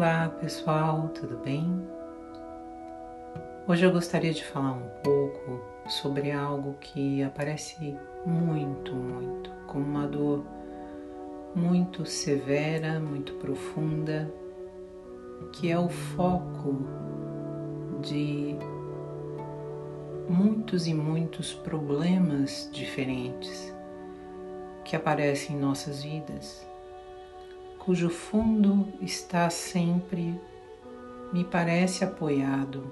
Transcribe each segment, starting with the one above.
Olá pessoal, tudo bem? Hoje eu gostaria de falar um pouco sobre algo que aparece muito, muito, como uma dor muito severa, muito profunda, que é o foco de muitos e muitos problemas diferentes que aparecem em nossas vidas cujo fundo está sempre, me parece, apoiado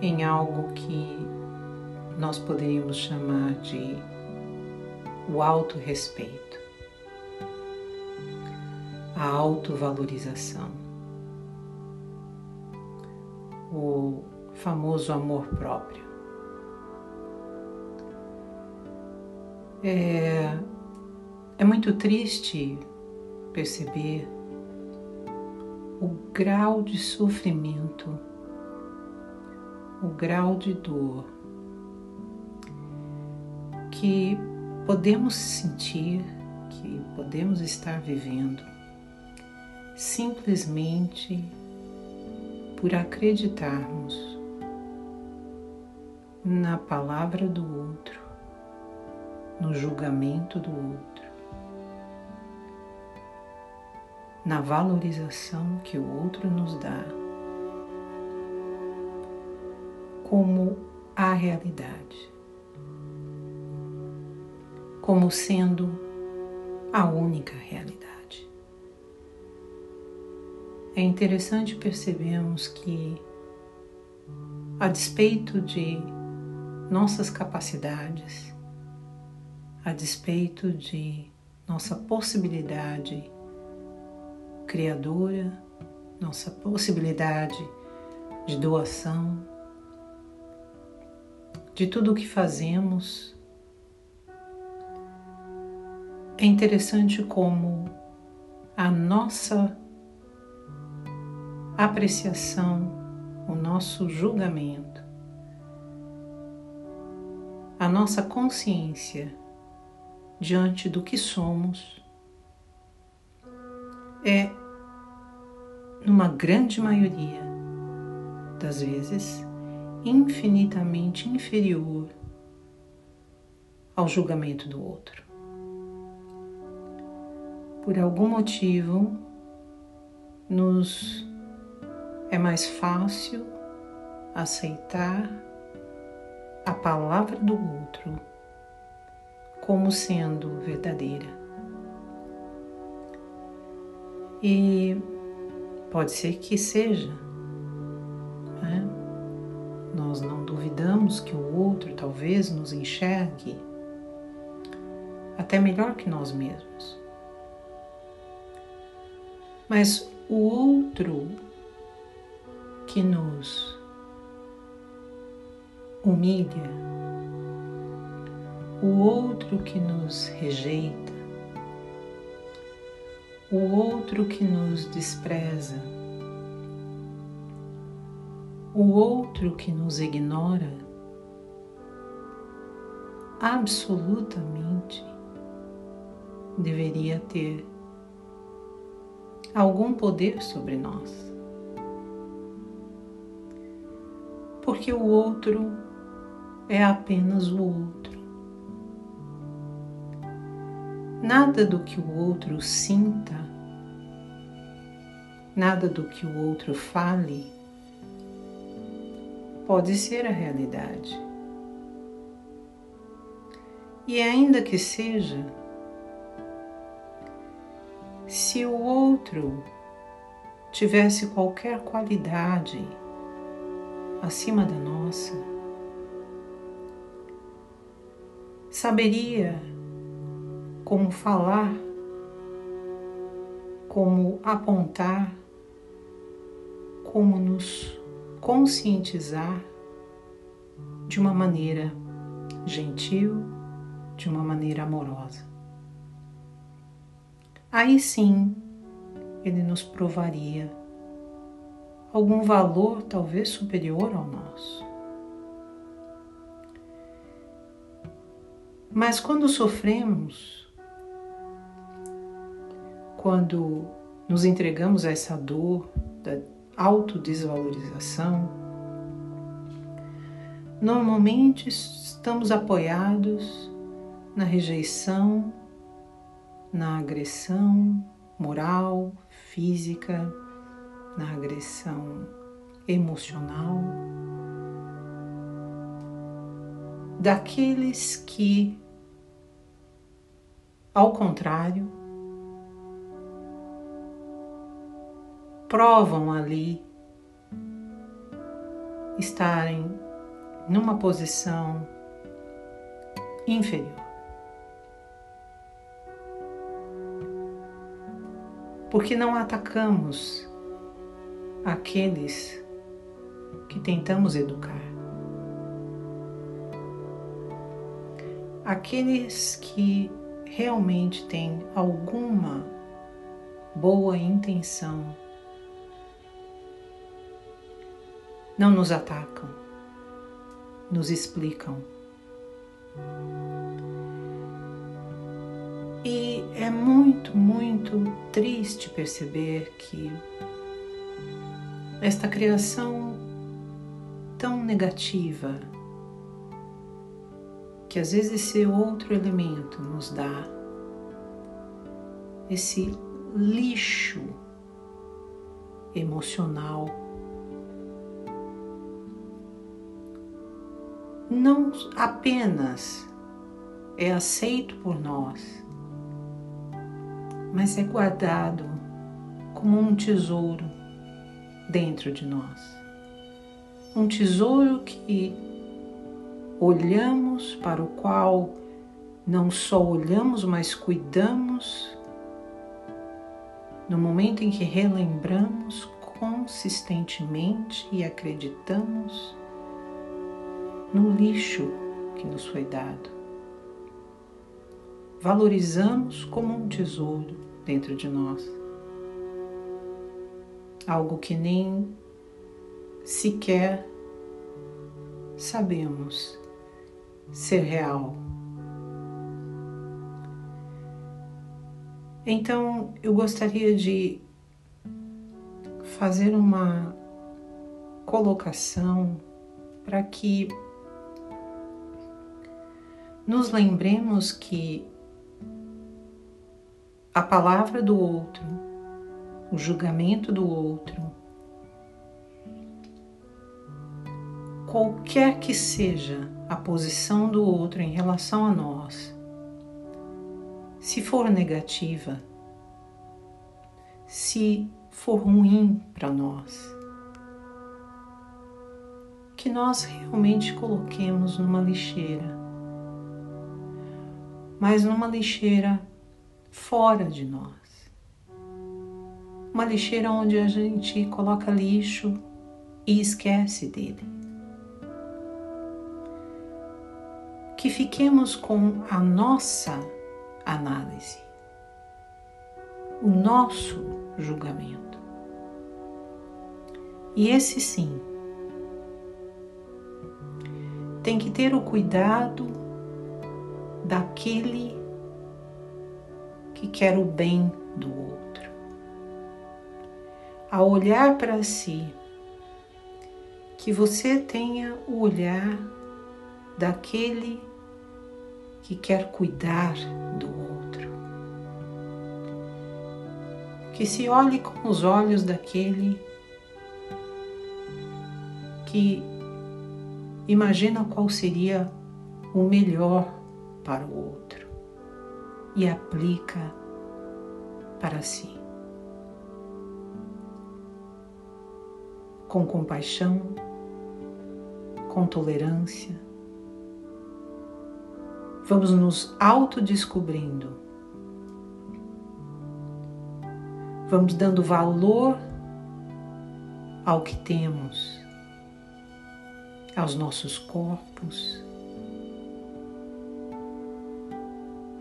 em algo que nós poderíamos chamar de o autorrespeito, a autovalorização, o famoso amor próprio. É, é muito triste perceber o grau de sofrimento, o grau de dor que podemos sentir, que podemos estar vivendo, simplesmente por acreditarmos na palavra do outro, no julgamento do outro na valorização que o outro nos dá como a realidade, como sendo a única realidade. É interessante percebermos que, a despeito de nossas capacidades, a despeito de nossa possibilidade criadora, nossa possibilidade de doação, de tudo o que fazemos. É interessante como a nossa apreciação, o nosso julgamento, a nossa consciência diante do que somos é numa grande maioria das vezes, infinitamente inferior ao julgamento do outro. Por algum motivo, nos é mais fácil aceitar a palavra do outro como sendo verdadeira. E Pode ser que seja. Né? Nós não duvidamos que o outro talvez nos enxergue até melhor que nós mesmos. Mas o outro que nos humilha, o outro que nos rejeita, o outro que nos despreza, o outro que nos ignora, absolutamente deveria ter algum poder sobre nós. Porque o outro é apenas o outro. Nada do que o outro sinta, nada do que o outro fale, pode ser a realidade. E ainda que seja, se o outro tivesse qualquer qualidade acima da nossa, saberia como falar, como apontar, como nos conscientizar de uma maneira gentil, de uma maneira amorosa. Aí sim, ele nos provaria algum valor talvez superior ao nosso. Mas quando sofremos, quando nos entregamos a essa dor da autodesvalorização, normalmente estamos apoiados na rejeição, na agressão moral, física, na agressão emocional daqueles que, ao contrário, provam ali estarem numa posição inferior. Porque não atacamos aqueles que tentamos educar. Aqueles que realmente têm alguma boa intenção não nos atacam, nos explicam. E é muito, muito triste perceber que esta criação tão negativa, que às vezes esse outro elemento nos dá, esse lixo emocional, não apenas é aceito por nós, mas é guardado como um tesouro dentro de nós. Um tesouro que olhamos, para o qual não só olhamos, mas cuidamos no momento em que relembramos consistentemente e acreditamos no lixo que nos foi dado. Valorizamos como um tesouro dentro de nós. Algo que nem sequer sabemos ser real. Então eu gostaria de fazer uma colocação para que nos lembremos que a palavra do outro, o julgamento do outro, qualquer que seja a posição do outro em relação a nós, se for negativa, se for ruim para nós, que nós realmente coloquemos numa lixeira, mas numa lixeira fora de nós. Uma lixeira onde a gente coloca lixo e esquece dele. que fiquemos com a nossa análise, o nosso julgamento. E esse sim tem que ter o cuidado daquele que quer o bem do outro. Ao olhar para si, que você tenha o olhar daquele que quer cuidar do outro. Que se olhe com os olhos daquele que imagina qual seria o melhor para o outro e aplica para si. Com compaixão, com tolerância, vamos nos autodescobrindo. Vamos dando valor ao que temos, aos nossos corpos,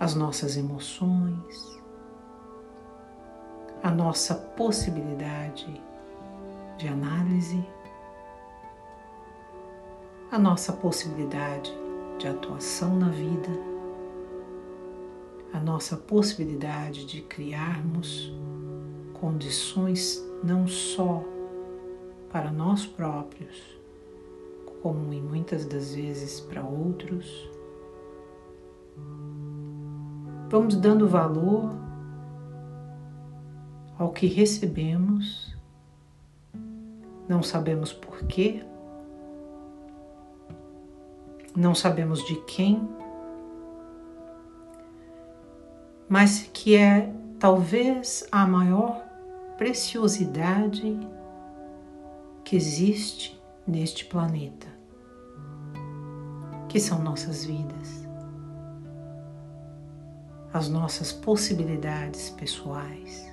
às nossas emoções, à nossa possibilidade de análise, a nossa possibilidade de atuação na vida, a nossa possibilidade de criarmos condições não só para nós próprios, como em muitas das vezes para outros. Vamos dando valor ao que recebemos, não sabemos porquê, não sabemos de quem, mas que é talvez a maior preciosidade que existe neste planeta, que são nossas vidas, as nossas possibilidades pessoais.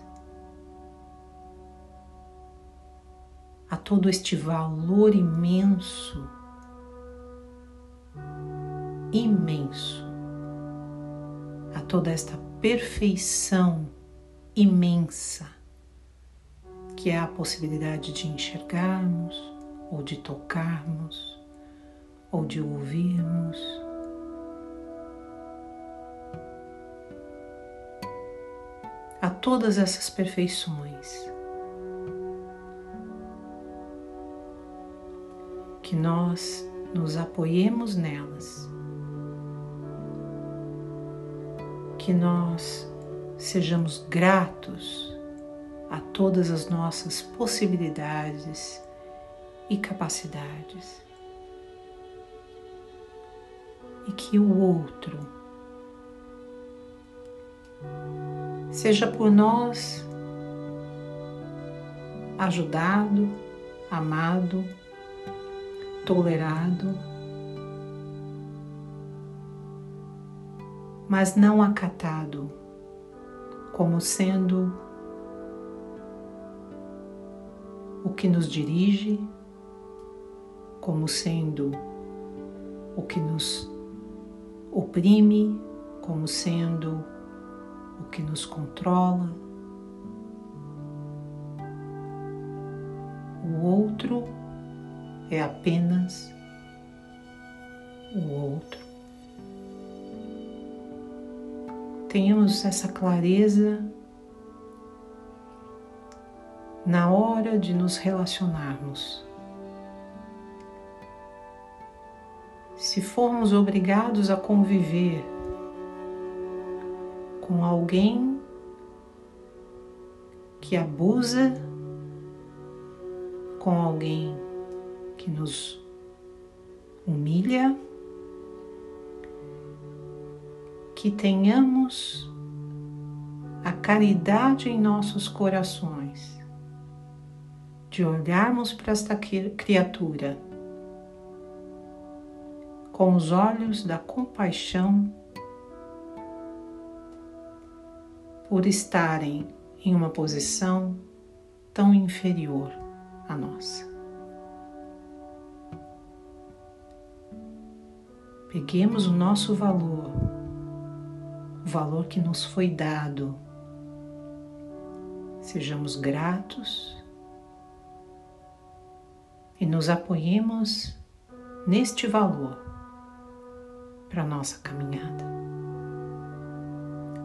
A todo este valor imenso, imenso, a toda esta perfeição imensa, que é a possibilidade de enxergarmos, ou de tocarmos, ou de ouvirmos. Todas essas perfeições que nós nos apoiemos nelas, que nós sejamos gratos a todas as nossas possibilidades e capacidades. E que o outro seja por nós ajudado, amado, tolerado, mas não acatado como sendo o que nos dirige, como sendo o que nos oprime, como sendo que nos controla. O outro é apenas o outro. tenhamos essa clareza na hora de nos relacionarmos. Se formos obrigados a conviver com alguém que abusa, com alguém que nos humilha, que tenhamos a caridade em nossos corações, de olharmos para esta criatura com os olhos da compaixão por estarem em uma posição tão inferior à nossa. Peguemos o nosso valor o valor que nos foi dado. Sejamos gratos e nos apoiemos neste valor para nossa caminhada.